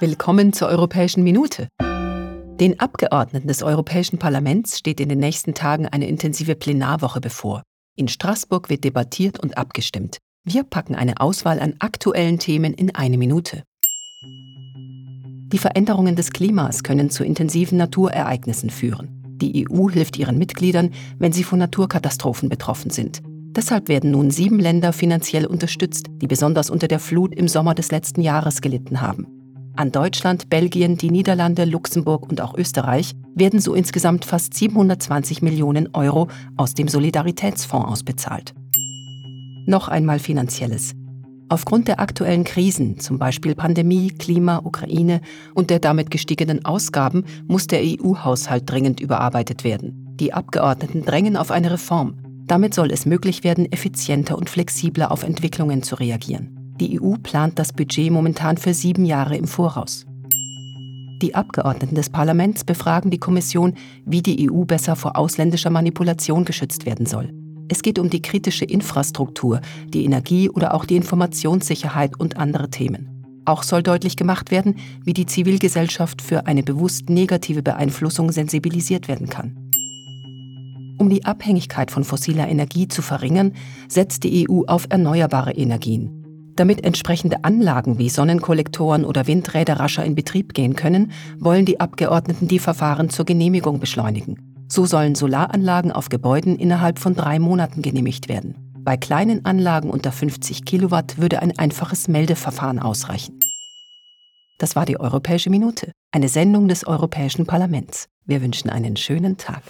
Willkommen zur Europäischen Minute. Den Abgeordneten des Europäischen Parlaments steht in den nächsten Tagen eine intensive Plenarwoche bevor. In Straßburg wird debattiert und abgestimmt. Wir packen eine Auswahl an aktuellen Themen in eine Minute. Die Veränderungen des Klimas können zu intensiven Naturereignissen führen. Die EU hilft ihren Mitgliedern, wenn sie von Naturkatastrophen betroffen sind. Deshalb werden nun sieben Länder finanziell unterstützt, die besonders unter der Flut im Sommer des letzten Jahres gelitten haben. An Deutschland, Belgien, die Niederlande, Luxemburg und auch Österreich werden so insgesamt fast 720 Millionen Euro aus dem Solidaritätsfonds ausbezahlt. Noch einmal Finanzielles. Aufgrund der aktuellen Krisen, zum Beispiel Pandemie, Klima, Ukraine und der damit gestiegenen Ausgaben, muss der EU-Haushalt dringend überarbeitet werden. Die Abgeordneten drängen auf eine Reform. Damit soll es möglich werden, effizienter und flexibler auf Entwicklungen zu reagieren. Die EU plant das Budget momentan für sieben Jahre im Voraus. Die Abgeordneten des Parlaments befragen die Kommission, wie die EU besser vor ausländischer Manipulation geschützt werden soll. Es geht um die kritische Infrastruktur, die Energie oder auch die Informationssicherheit und andere Themen. Auch soll deutlich gemacht werden, wie die Zivilgesellschaft für eine bewusst negative Beeinflussung sensibilisiert werden kann. Um die Abhängigkeit von fossiler Energie zu verringern, setzt die EU auf erneuerbare Energien. Damit entsprechende Anlagen wie Sonnenkollektoren oder Windräder rascher in Betrieb gehen können, wollen die Abgeordneten die Verfahren zur Genehmigung beschleunigen. So sollen Solaranlagen auf Gebäuden innerhalb von drei Monaten genehmigt werden. Bei kleinen Anlagen unter 50 Kilowatt würde ein einfaches Meldeverfahren ausreichen. Das war die Europäische Minute, eine Sendung des Europäischen Parlaments. Wir wünschen einen schönen Tag.